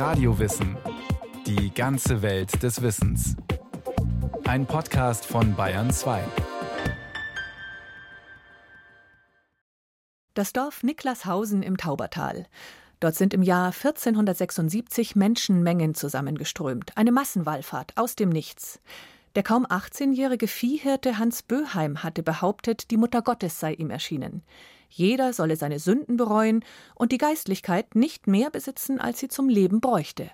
Radiowissen. Die ganze Welt des Wissens. Ein Podcast von Bayern 2. Das Dorf Niklashausen im Taubertal. Dort sind im Jahr 1476 Menschenmengen zusammengeströmt. Eine Massenwallfahrt aus dem Nichts. Der kaum 18-jährige Viehhirte Hans Böheim hatte behauptet, die Mutter Gottes sei ihm erschienen. Jeder solle seine Sünden bereuen und die Geistlichkeit nicht mehr besitzen, als sie zum Leben bräuchte.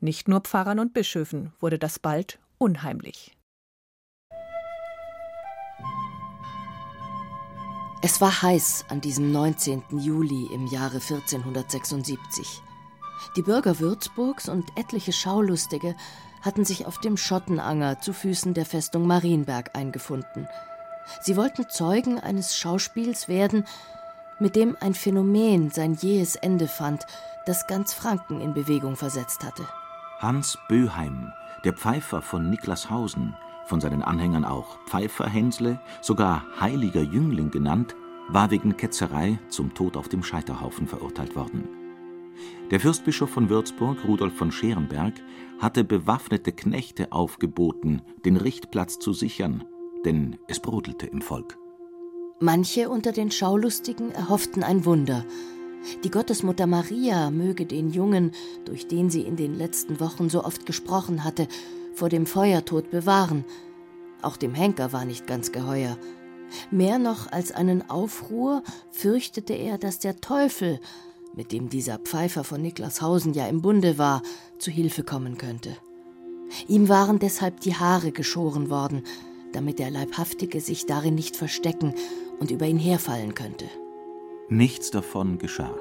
Nicht nur Pfarrern und Bischöfen wurde das bald unheimlich. Es war heiß an diesem 19. Juli im Jahre 1476. Die Bürger Würzburgs und etliche Schaulustige hatten sich auf dem Schottenanger zu Füßen der Festung Marienberg eingefunden. Sie wollten Zeugen eines Schauspiels werden, mit dem ein Phänomen sein jähes Ende fand, das ganz Franken in Bewegung versetzt hatte. Hans Böheim, der Pfeifer von Niklashausen, von seinen Anhängern auch Pfeiferhänsle, sogar heiliger Jüngling genannt, war wegen Ketzerei zum Tod auf dem Scheiterhaufen verurteilt worden. Der Fürstbischof von Würzburg, Rudolf von Scherenberg, hatte bewaffnete Knechte aufgeboten, den Richtplatz zu sichern, denn es brodelte im Volk. Manche unter den Schaulustigen erhofften ein Wunder. Die Gottesmutter Maria möge den Jungen, durch den sie in den letzten Wochen so oft gesprochen hatte, vor dem Feuertod bewahren. Auch dem Henker war nicht ganz geheuer. Mehr noch als einen Aufruhr fürchtete er, dass der Teufel mit dem dieser Pfeifer von Niklashausen ja im Bunde war, zu Hilfe kommen könnte. Ihm waren deshalb die Haare geschoren worden, damit der Leibhaftige sich darin nicht verstecken und über ihn herfallen könnte. Nichts davon geschah.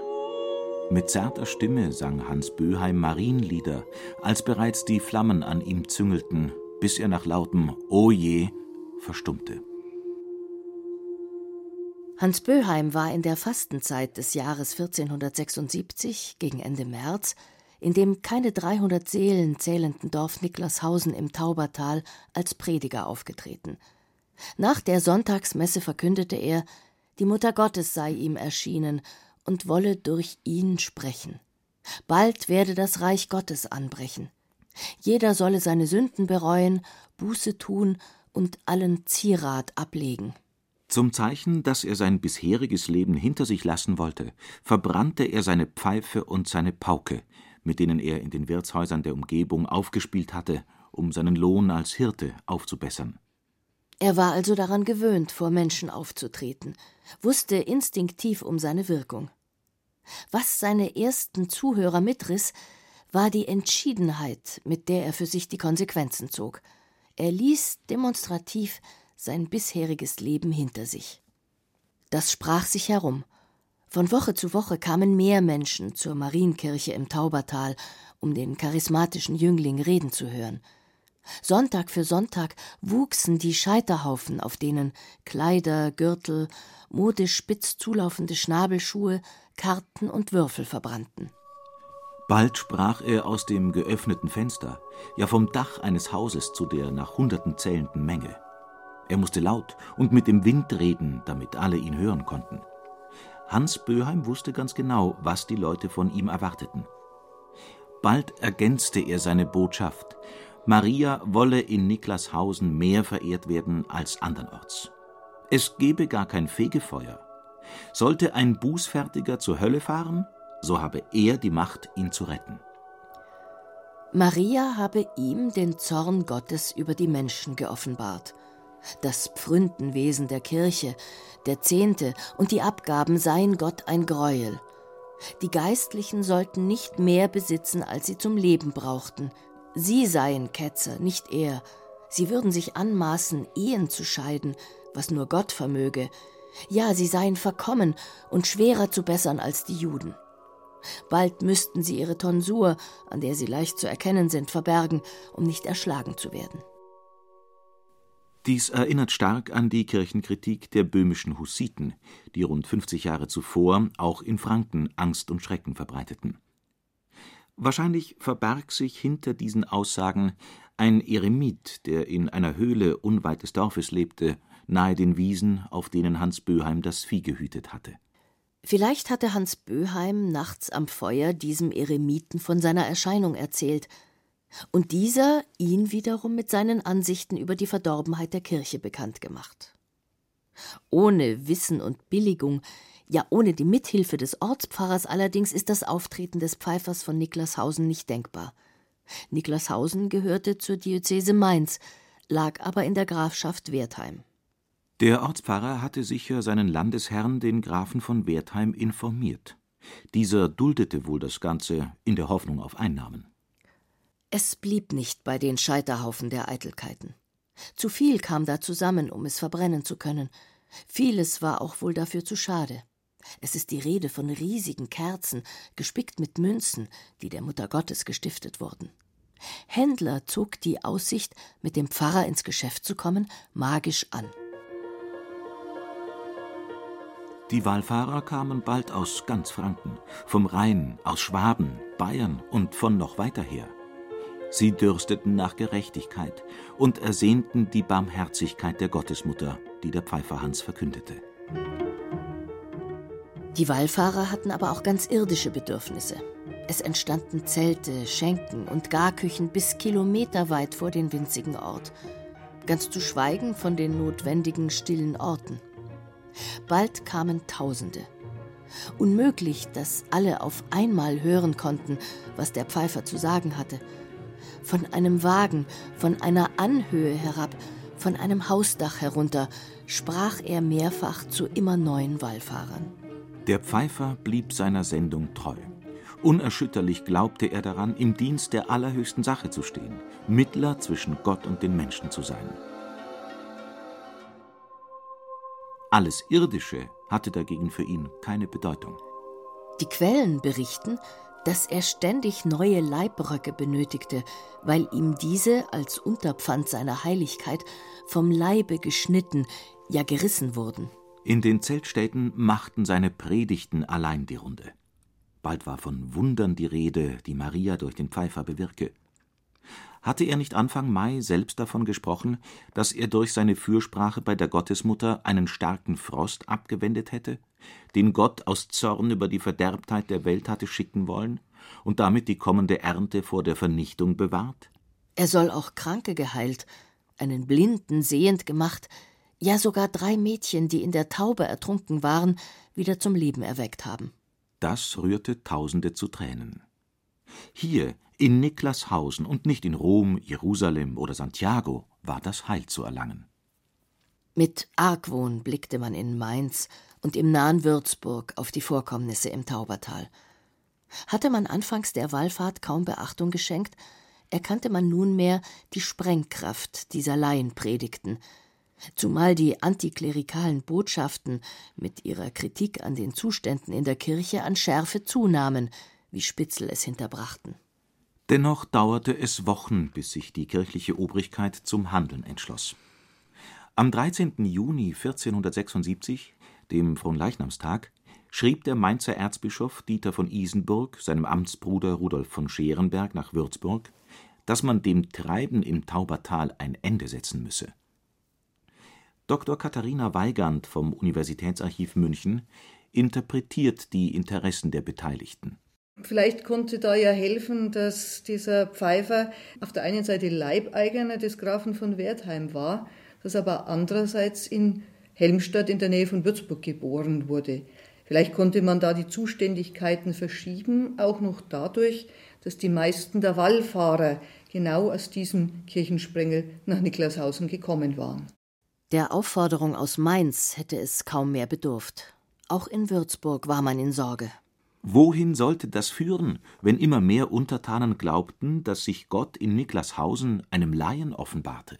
Mit zarter Stimme sang Hans Böheim Marienlieder, als bereits die Flammen an ihm züngelten, bis er nach lautem Oje verstummte. Hans Böheim war in der Fastenzeit des Jahres 1476 gegen Ende März in dem keine 300 Seelen zählenden Dorf Niklashausen im Taubertal als Prediger aufgetreten. Nach der Sonntagsmesse verkündete er, die Mutter Gottes sei ihm erschienen und wolle durch ihn sprechen. Bald werde das Reich Gottes anbrechen. Jeder solle seine Sünden bereuen, Buße tun und allen Zierat ablegen. Zum Zeichen, dass er sein bisheriges Leben hinter sich lassen wollte, verbrannte er seine Pfeife und seine Pauke, mit denen er in den Wirtshäusern der Umgebung aufgespielt hatte, um seinen Lohn als Hirte aufzubessern. Er war also daran gewöhnt, vor Menschen aufzutreten, wusste instinktiv um seine Wirkung. Was seine ersten Zuhörer mitriss, war die Entschiedenheit, mit der er für sich die Konsequenzen zog. Er ließ demonstrativ sein bisheriges Leben hinter sich. Das sprach sich herum. Von Woche zu Woche kamen mehr Menschen zur Marienkirche im Taubertal, um den charismatischen Jüngling reden zu hören. Sonntag für Sonntag wuchsen die Scheiterhaufen, auf denen Kleider, Gürtel, modisch spitz zulaufende Schnabelschuhe, Karten und Würfel verbrannten. Bald sprach er aus dem geöffneten Fenster, ja vom Dach eines Hauses zu der nach Hunderten zählenden Menge. Er musste laut und mit dem Wind reden, damit alle ihn hören konnten. Hans Böheim wusste ganz genau, was die Leute von ihm erwarteten. Bald ergänzte er seine Botschaft. Maria wolle in Niklashausen mehr verehrt werden als andernorts. Es gebe gar kein Fegefeuer. Sollte ein Bußfertiger zur Hölle fahren, so habe er die Macht, ihn zu retten. Maria habe ihm den Zorn Gottes über die Menschen geoffenbart das Pfründenwesen der Kirche, der Zehnte und die Abgaben seien Gott ein Greuel. Die Geistlichen sollten nicht mehr besitzen, als sie zum Leben brauchten. Sie seien Ketzer, nicht er. Sie würden sich anmaßen, Ehen zu scheiden, was nur Gott vermöge. Ja, sie seien verkommen und schwerer zu bessern als die Juden. Bald müssten sie ihre Tonsur, an der sie leicht zu erkennen sind, verbergen, um nicht erschlagen zu werden. Dies erinnert stark an die Kirchenkritik der böhmischen Hussiten, die rund 50 Jahre zuvor auch in Franken Angst und Schrecken verbreiteten. Wahrscheinlich verbarg sich hinter diesen Aussagen ein Eremit, der in einer Höhle unweit des Dorfes lebte, nahe den Wiesen, auf denen Hans Böheim das Vieh gehütet hatte. Vielleicht hatte Hans Böheim nachts am Feuer diesem Eremiten von seiner Erscheinung erzählt, und dieser ihn wiederum mit seinen Ansichten über die Verdorbenheit der Kirche bekannt gemacht. Ohne Wissen und Billigung, ja ohne die Mithilfe des Ortspfarrers allerdings ist das Auftreten des Pfeifers von Niklashausen nicht denkbar. Niklashausen gehörte zur Diözese Mainz, lag aber in der Grafschaft Wertheim. Der Ortspfarrer hatte sicher seinen Landesherrn, den Grafen von Wertheim, informiert. Dieser duldete wohl das Ganze in der Hoffnung auf Einnahmen. Es blieb nicht bei den Scheiterhaufen der Eitelkeiten. Zu viel kam da zusammen, um es verbrennen zu können. Vieles war auch wohl dafür zu schade. Es ist die Rede von riesigen Kerzen, gespickt mit Münzen, die der Mutter Gottes gestiftet wurden. Händler zog die Aussicht, mit dem Pfarrer ins Geschäft zu kommen, magisch an. Die Wallfahrer kamen bald aus ganz Franken, vom Rhein, aus Schwaben, Bayern und von noch weiter her. Sie dürsteten nach Gerechtigkeit und ersehnten die Barmherzigkeit der Gottesmutter, die der Pfeifer Hans verkündete. Die Wallfahrer hatten aber auch ganz irdische Bedürfnisse. Es entstanden Zelte, Schenken und Garküchen bis kilometerweit vor den winzigen Ort, ganz zu schweigen von den notwendigen stillen Orten. Bald kamen Tausende. Unmöglich, dass alle auf einmal hören konnten, was der Pfeifer zu sagen hatte – von einem Wagen, von einer Anhöhe herab, von einem Hausdach herunter, sprach er mehrfach zu immer neuen Wallfahrern. Der Pfeifer blieb seiner Sendung treu. Unerschütterlich glaubte er daran, im Dienst der allerhöchsten Sache zu stehen, Mittler zwischen Gott und den Menschen zu sein. Alles Irdische hatte dagegen für ihn keine Bedeutung. Die Quellen berichten, dass er ständig neue Leibröcke benötigte, weil ihm diese als Unterpfand seiner Heiligkeit vom Leibe geschnitten, ja gerissen wurden. In den Zeltstädten machten seine Predigten allein die Runde. Bald war von Wundern die Rede, die Maria durch den Pfeifer bewirke. Hatte er nicht Anfang Mai selbst davon gesprochen, dass er durch seine Fürsprache bei der Gottesmutter einen starken Frost abgewendet hätte, den Gott aus Zorn über die Verderbtheit der Welt hatte schicken wollen und damit die kommende Ernte vor der Vernichtung bewahrt? Er soll auch Kranke geheilt, einen Blinden sehend gemacht, ja sogar drei Mädchen, die in der Taube ertrunken waren, wieder zum Leben erweckt haben. Das rührte Tausende zu Tränen. Hier in Niklashausen und nicht in Rom, Jerusalem oder Santiago war das Heil zu erlangen. Mit Argwohn blickte man in Mainz und im nahen Würzburg auf die Vorkommnisse im Taubertal. Hatte man anfangs der Wallfahrt kaum Beachtung geschenkt, erkannte man nunmehr die Sprengkraft dieser Laienpredigten, zumal die antiklerikalen Botschaften mit ihrer Kritik an den Zuständen in der Kirche an Schärfe zunahmen, wie Spitzel es hinterbrachten. Dennoch dauerte es Wochen, bis sich die kirchliche Obrigkeit zum Handeln entschloss. Am 13. Juni 1476, dem Fronleichnamstag, schrieb der Mainzer Erzbischof Dieter von Isenburg seinem Amtsbruder Rudolf von Scherenberg nach Würzburg, dass man dem Treiben im Taubertal ein Ende setzen müsse. Dr. Katharina Weigand vom Universitätsarchiv München interpretiert die Interessen der Beteiligten Vielleicht konnte da ja helfen, dass dieser Pfeifer auf der einen Seite Leibeigener des Grafen von Wertheim war, dass aber andererseits in Helmstadt in der Nähe von Würzburg geboren wurde. Vielleicht konnte man da die Zuständigkeiten verschieben, auch noch dadurch, dass die meisten der Wallfahrer genau aus diesem Kirchensprengel nach Niklashausen gekommen waren. Der Aufforderung aus Mainz hätte es kaum mehr bedurft. Auch in Würzburg war man in Sorge. Wohin sollte das führen, wenn immer mehr Untertanen glaubten, dass sich Gott in Niklashausen einem Laien offenbarte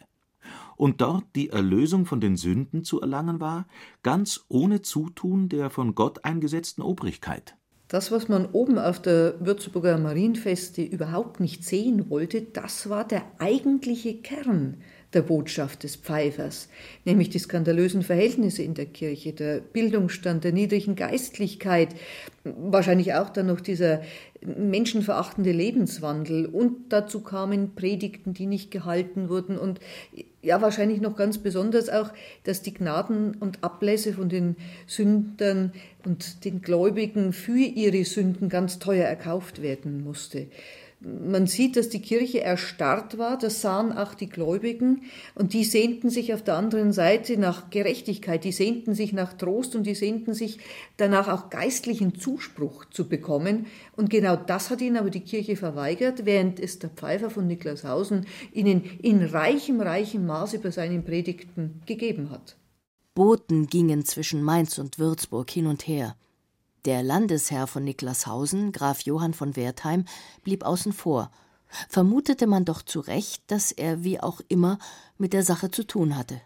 und dort die Erlösung von den Sünden zu erlangen war, ganz ohne Zutun der von Gott eingesetzten Obrigkeit? Das, was man oben auf der Würzburger Marienfeste überhaupt nicht sehen wollte, das war der eigentliche Kern der Botschaft des Pfeifers, nämlich die skandalösen Verhältnisse in der Kirche, der Bildungsstand der niedrigen Geistlichkeit, wahrscheinlich auch dann noch dieser menschenverachtende Lebenswandel. Und dazu kamen Predigten, die nicht gehalten wurden. Und ja wahrscheinlich noch ganz besonders auch, dass die Gnaden und Ablässe von den Sündern und den Gläubigen für ihre Sünden ganz teuer erkauft werden musste man sieht, dass die Kirche erstarrt war, das sahen auch die Gläubigen und die sehnten sich auf der anderen Seite nach Gerechtigkeit, die sehnten sich nach Trost und die sehnten sich danach auch geistlichen Zuspruch zu bekommen. Und genau das hat ihnen aber die Kirche verweigert, während es der Pfeifer von Niklashausen ihnen in reichem, reichem Maße bei seinen Predigten gegeben hat. Boten gingen zwischen Mainz und Würzburg hin und her. Der Landesherr von Niklashausen, Graf Johann von Wertheim, blieb außen vor, vermutete man doch zu Recht, dass er wie auch immer mit der Sache zu tun hatte.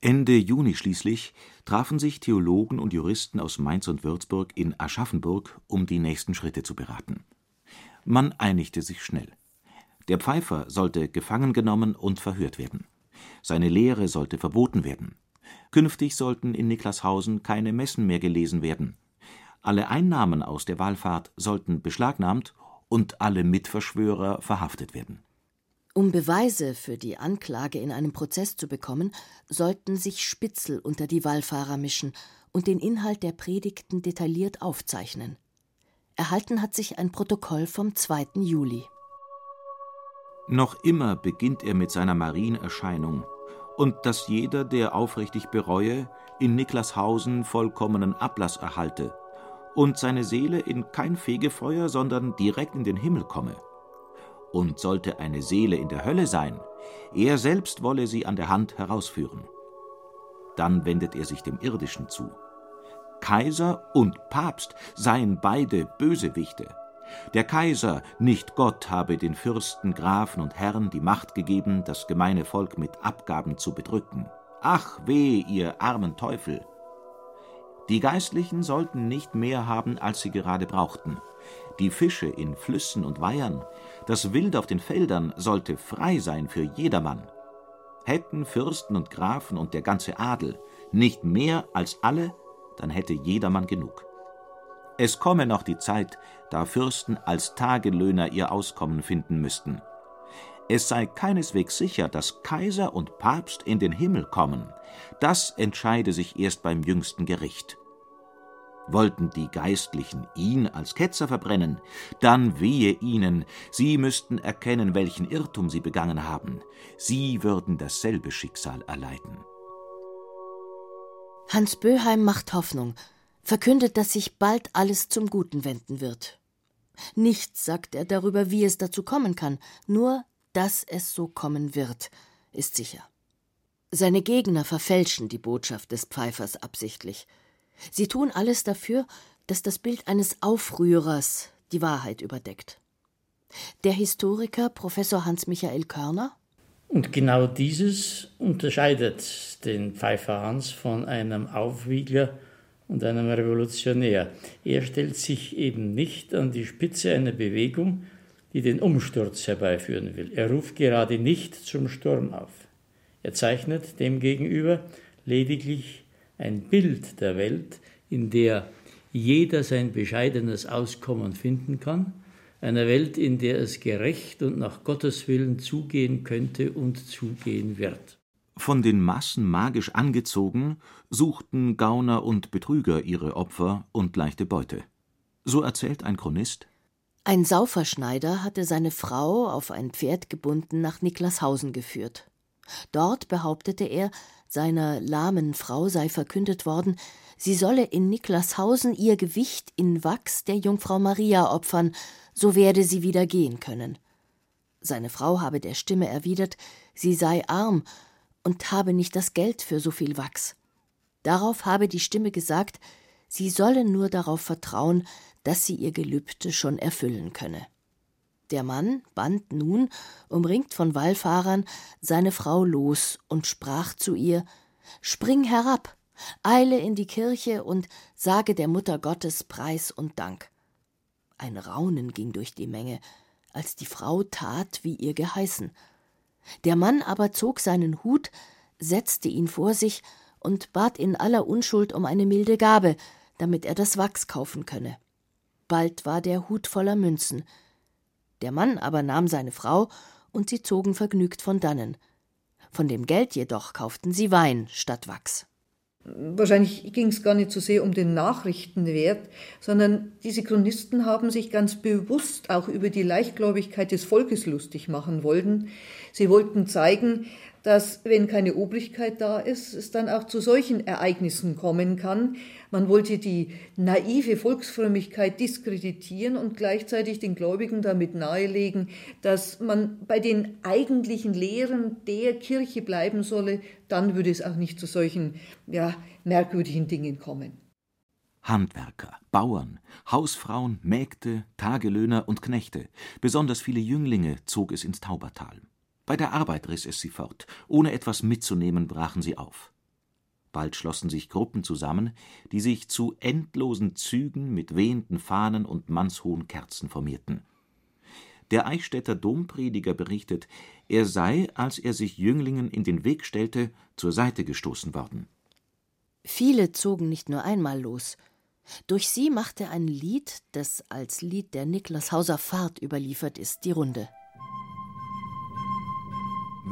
Ende Juni schließlich trafen sich Theologen und Juristen aus Mainz und Würzburg in Aschaffenburg, um die nächsten Schritte zu beraten. Man einigte sich schnell. Der Pfeifer sollte gefangen genommen und verhört werden. Seine Lehre sollte verboten werden. Künftig sollten in Niklashausen keine Messen mehr gelesen werden. Alle Einnahmen aus der Wallfahrt sollten beschlagnahmt und alle Mitverschwörer verhaftet werden. Um Beweise für die Anklage in einem Prozess zu bekommen, sollten sich Spitzel unter die Wallfahrer mischen und den Inhalt der Predigten detailliert aufzeichnen. Erhalten hat sich ein Protokoll vom 2. Juli. Noch immer beginnt er mit seiner Marienerscheinung und dass jeder, der aufrichtig bereue, in Niklashausen vollkommenen Ablass erhalte und seine Seele in kein Fegefeuer, sondern direkt in den Himmel komme. Und sollte eine Seele in der Hölle sein, er selbst wolle sie an der Hand herausführen. Dann wendet er sich dem Irdischen zu. Kaiser und Papst seien beide Bösewichte. Der Kaiser, nicht Gott, habe den Fürsten, Grafen und Herren die Macht gegeben, das gemeine Volk mit Abgaben zu bedrücken. Ach weh, ihr armen Teufel! Die Geistlichen sollten nicht mehr haben, als sie gerade brauchten. Die Fische in Flüssen und Weihern, das Wild auf den Feldern sollte frei sein für jedermann. Hätten Fürsten und Grafen und der ganze Adel nicht mehr als alle, dann hätte jedermann genug. Es komme noch die Zeit, da Fürsten als Tagelöhner ihr Auskommen finden müssten. Es sei keineswegs sicher, dass Kaiser und Papst in den Himmel kommen. Das entscheide sich erst beim jüngsten Gericht. Wollten die Geistlichen ihn als Ketzer verbrennen, dann wehe ihnen, sie müssten erkennen, welchen Irrtum sie begangen haben, sie würden dasselbe Schicksal erleiden. Hans Böheim macht Hoffnung, verkündet, dass sich bald alles zum Guten wenden wird. Nichts sagt er darüber, wie es dazu kommen kann, nur dass es so kommen wird, ist sicher. Seine Gegner verfälschen die Botschaft des Pfeifers absichtlich. Sie tun alles dafür, dass das Bild eines Aufrührers die Wahrheit überdeckt. Der Historiker Professor Hans-Michael Körner und genau dieses unterscheidet den Pfeiffer Hans von einem Aufwiegler und einem Revolutionär. Er stellt sich eben nicht an die Spitze einer Bewegung, die den Umsturz herbeiführen will. Er ruft gerade nicht zum Sturm auf. Er zeichnet demgegenüber lediglich ein Bild der Welt, in der jeder sein bescheidenes Auskommen finden kann, einer Welt, in der es gerecht und nach Gottes Willen zugehen könnte und zugehen wird. Von den Massen magisch angezogen, suchten Gauner und Betrüger ihre Opfer und leichte Beute. So erzählt ein Chronist ein Sauferschneider hatte seine Frau auf ein Pferd gebunden nach Niklashausen geführt. Dort behauptete er, seiner lahmen Frau sei verkündet worden, sie solle in Niklashausen ihr Gewicht in Wachs der Jungfrau Maria opfern, so werde sie wieder gehen können. Seine Frau habe der Stimme erwidert, sie sei arm und habe nicht das Geld für so viel Wachs. Darauf habe die Stimme gesagt, sie solle nur darauf vertrauen, dass sie ihr Gelübde schon erfüllen könne. Der Mann band nun, umringt von Wallfahrern, seine Frau los und sprach zu ihr Spring herab, eile in die Kirche und sage der Mutter Gottes Preis und Dank. Ein Raunen ging durch die Menge, als die Frau tat, wie ihr geheißen. Der Mann aber zog seinen Hut, setzte ihn vor sich und bat in aller Unschuld um eine milde Gabe, damit er das Wachs kaufen könne. bald war der Hut voller Münzen. Der Mann aber nahm seine Frau, und sie zogen vergnügt von dannen. Von dem Geld jedoch kauften sie Wein statt Wachs. Wahrscheinlich ging es gar nicht so sehr um den Nachrichtenwert, sondern diese Chronisten haben sich ganz bewusst auch über die Leichtgläubigkeit des Volkes lustig machen wollen. Sie wollten zeigen, dass, wenn keine Obrigkeit da ist, es dann auch zu solchen Ereignissen kommen kann. Man wollte die naive Volksfrömmigkeit diskreditieren und gleichzeitig den Gläubigen damit nahelegen, dass man bei den eigentlichen Lehren der Kirche bleiben solle, dann würde es auch nicht zu solchen ja, merkwürdigen Dingen kommen. Handwerker, Bauern, Hausfrauen, Mägde, Tagelöhner und Knechte, besonders viele Jünglinge zog es ins Taubertal. Bei der Arbeit riss es sie fort, ohne etwas mitzunehmen, brachen sie auf. Bald schlossen sich Gruppen zusammen, die sich zu endlosen Zügen mit wehenden Fahnen und mannshohen Kerzen formierten. Der Eichstätter Domprediger berichtet, er sei, als er sich Jünglingen in den Weg stellte, zur Seite gestoßen worden. Viele zogen nicht nur einmal los. Durch sie machte ein Lied, das als Lied der Niklashauser Fahrt überliefert ist, die Runde.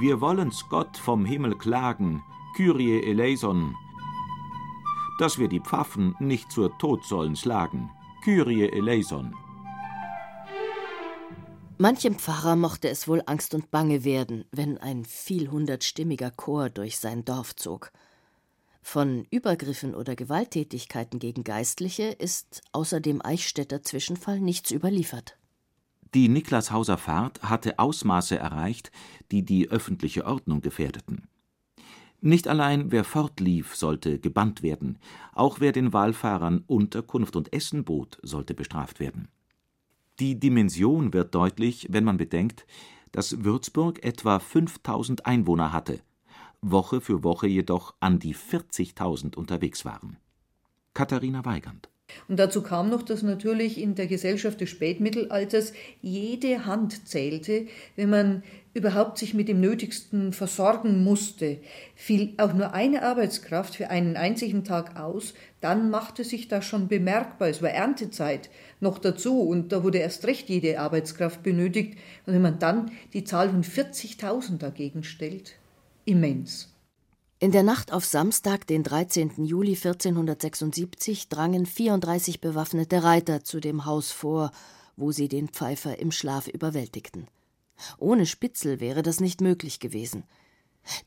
Wir wollen's Gott vom Himmel klagen, Kyrie eleison, dass wir die Pfaffen nicht zur Tod sollen schlagen, Kyrie eleison. Manchem Pfarrer mochte es wohl Angst und Bange werden, wenn ein vielhundertstimmiger Chor durch sein Dorf zog. Von Übergriffen oder Gewalttätigkeiten gegen Geistliche ist außer dem Eichstätter Zwischenfall nichts überliefert. Die Niklashauser Fahrt hatte Ausmaße erreicht, die die öffentliche Ordnung gefährdeten. Nicht allein wer fortlief, sollte gebannt werden, auch wer den Wallfahrern Unterkunft und Essen bot, sollte bestraft werden. Die Dimension wird deutlich, wenn man bedenkt, dass Würzburg etwa 5000 Einwohner hatte, Woche für Woche jedoch an die 40.000 unterwegs waren. Katharina Weigand und dazu kam noch, dass natürlich in der Gesellschaft des Spätmittelalters jede Hand zählte, wenn man überhaupt sich mit dem Nötigsten versorgen musste. Fiel auch nur eine Arbeitskraft für einen einzigen Tag aus, dann machte sich das schon bemerkbar. Es war Erntezeit noch dazu und da wurde erst recht jede Arbeitskraft benötigt. Und wenn man dann die Zahl von 40.000 dagegen stellt, immens. In der Nacht auf Samstag, den 13. Juli 1476, drangen 34 bewaffnete Reiter zu dem Haus vor, wo sie den Pfeifer im Schlaf überwältigten. Ohne Spitzel wäre das nicht möglich gewesen.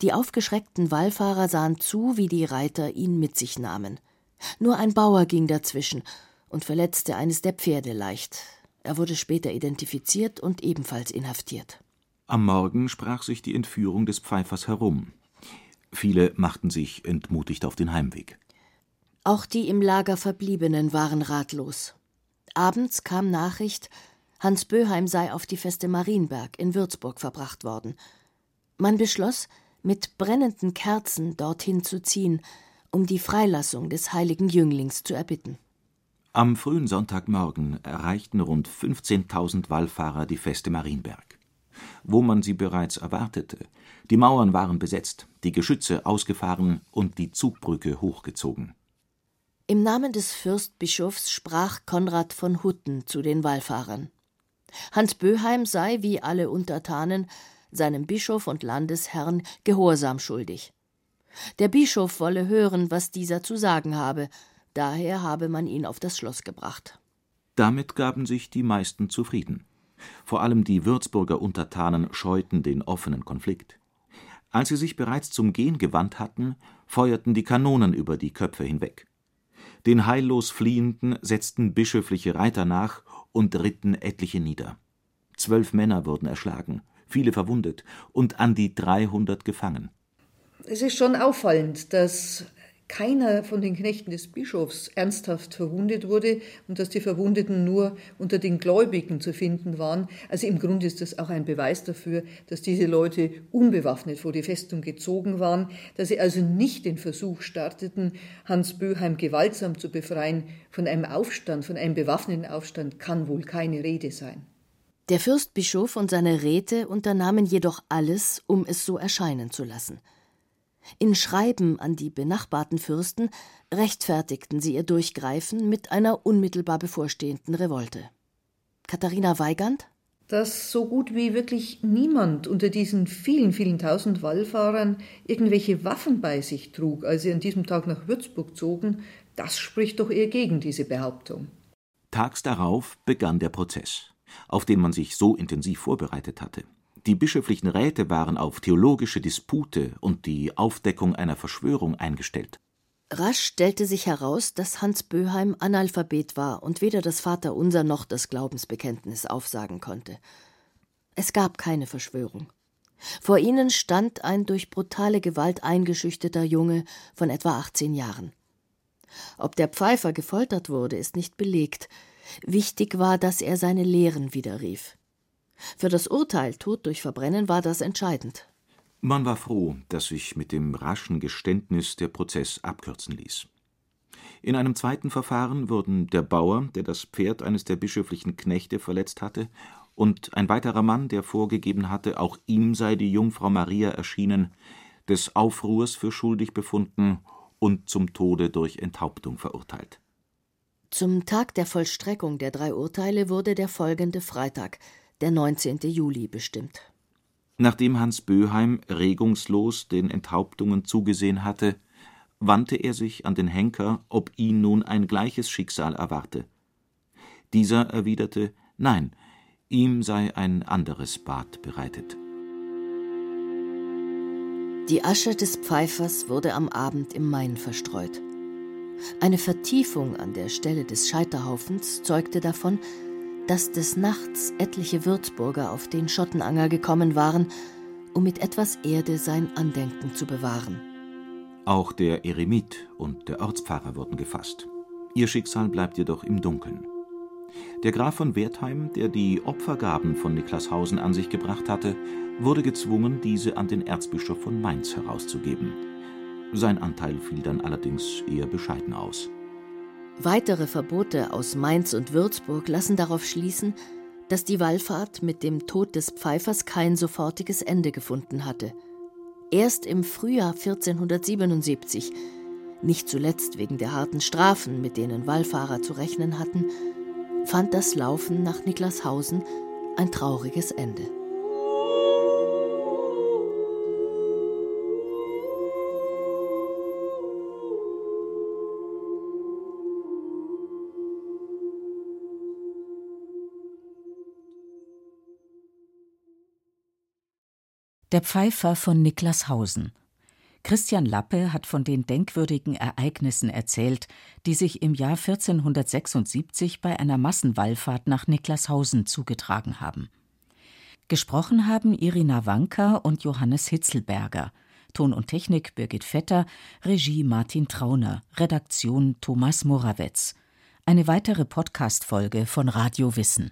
Die aufgeschreckten Wallfahrer sahen zu, wie die Reiter ihn mit sich nahmen. Nur ein Bauer ging dazwischen und verletzte eines der Pferde leicht. Er wurde später identifiziert und ebenfalls inhaftiert. Am Morgen sprach sich die Entführung des Pfeifers herum. Viele machten sich entmutigt auf den Heimweg. Auch die im Lager Verbliebenen waren ratlos. Abends kam Nachricht, Hans Böheim sei auf die Feste Marienberg in Würzburg verbracht worden. Man beschloss, mit brennenden Kerzen dorthin zu ziehen, um die Freilassung des heiligen Jünglings zu erbitten. Am frühen Sonntagmorgen erreichten rund 15.000 Wallfahrer die Feste Marienberg. Wo man sie bereits erwartete, die Mauern waren besetzt, die Geschütze ausgefahren und die Zugbrücke hochgezogen. Im Namen des Fürstbischofs sprach Konrad von Hutten zu den Wallfahrern. Hans Böheim sei, wie alle Untertanen, seinem Bischof und Landesherrn Gehorsam schuldig. Der Bischof wolle hören, was dieser zu sagen habe, daher habe man ihn auf das Schloss gebracht. Damit gaben sich die meisten zufrieden. Vor allem die Würzburger Untertanen scheuten den offenen Konflikt. Als sie sich bereits zum Gehen gewandt hatten, feuerten die Kanonen über die Köpfe hinweg. Den heillos Fliehenden setzten bischöfliche Reiter nach und ritten etliche nieder. Zwölf Männer wurden erschlagen, viele verwundet und an die dreihundert gefangen. Es ist schon auffallend, dass keiner von den Knechten des Bischofs ernsthaft verwundet wurde und dass die Verwundeten nur unter den Gläubigen zu finden waren. Also im Grunde ist das auch ein Beweis dafür, dass diese Leute unbewaffnet vor die Festung gezogen waren, dass sie also nicht den Versuch starteten, Hans Böheim gewaltsam zu befreien. Von einem Aufstand, von einem bewaffneten Aufstand kann wohl keine Rede sein. Der Fürstbischof und seine Räte unternahmen jedoch alles, um es so erscheinen zu lassen. In Schreiben an die benachbarten Fürsten rechtfertigten sie ihr Durchgreifen mit einer unmittelbar bevorstehenden Revolte. Katharina Weigand dass so gut wie wirklich niemand unter diesen vielen, vielen tausend Wallfahrern irgendwelche Waffen bei sich trug, als sie an diesem Tag nach Würzburg zogen, das spricht doch eher gegen diese Behauptung. Tags darauf begann der Prozess, auf den man sich so intensiv vorbereitet hatte. Die bischöflichen Räte waren auf theologische Dispute und die Aufdeckung einer Verschwörung eingestellt. Rasch stellte sich heraus, dass Hans Böheim Analphabet war und weder das Vaterunser noch das Glaubensbekenntnis aufsagen konnte. Es gab keine Verschwörung. Vor ihnen stand ein durch brutale Gewalt eingeschüchterter Junge von etwa 18 Jahren. Ob der Pfeifer gefoltert wurde, ist nicht belegt. Wichtig war, dass er seine Lehren widerrief. Für das Urteil Tod durch Verbrennen war das entscheidend. Man war froh, dass sich mit dem raschen Geständnis der Prozess abkürzen ließ. In einem zweiten Verfahren wurden der Bauer, der das Pferd eines der bischöflichen Knechte verletzt hatte, und ein weiterer Mann, der vorgegeben hatte, auch ihm sei die Jungfrau Maria erschienen, des Aufruhrs für schuldig befunden und zum Tode durch Enthauptung verurteilt. Zum Tag der Vollstreckung der drei Urteile wurde der folgende Freitag, der 19. Juli, bestimmt. Nachdem Hans Böheim regungslos den Enthauptungen zugesehen hatte, wandte er sich an den Henker, ob ihn nun ein gleiches Schicksal erwarte. Dieser erwiderte Nein, ihm sei ein anderes Bad bereitet. Die Asche des Pfeifers wurde am Abend im Main verstreut. Eine Vertiefung an der Stelle des Scheiterhaufens zeugte davon, dass des Nachts etliche Würzburger auf den Schottenanger gekommen waren, um mit etwas Erde sein Andenken zu bewahren. Auch der Eremit und der Ortspfarrer wurden gefasst. Ihr Schicksal bleibt jedoch im Dunkeln. Der Graf von Wertheim, der die Opfergaben von Niklashausen an sich gebracht hatte, wurde gezwungen, diese an den Erzbischof von Mainz herauszugeben. Sein Anteil fiel dann allerdings eher bescheiden aus. Weitere Verbote aus Mainz und Würzburg lassen darauf schließen, dass die Wallfahrt mit dem Tod des Pfeifers kein sofortiges Ende gefunden hatte. Erst im Frühjahr 1477, nicht zuletzt wegen der harten Strafen, mit denen Wallfahrer zu rechnen hatten, fand das Laufen nach Niklashausen ein trauriges Ende. Der Pfeifer von Niklashausen. Christian Lappe hat von den denkwürdigen Ereignissen erzählt, die sich im Jahr 1476 bei einer Massenwallfahrt nach Niklashausen zugetragen haben. Gesprochen haben Irina Wanka und Johannes Hitzelberger. Ton und Technik Birgit Vetter, Regie Martin Trauner, Redaktion Thomas Morawetz. Eine weitere Podcast-Folge von Radio Wissen.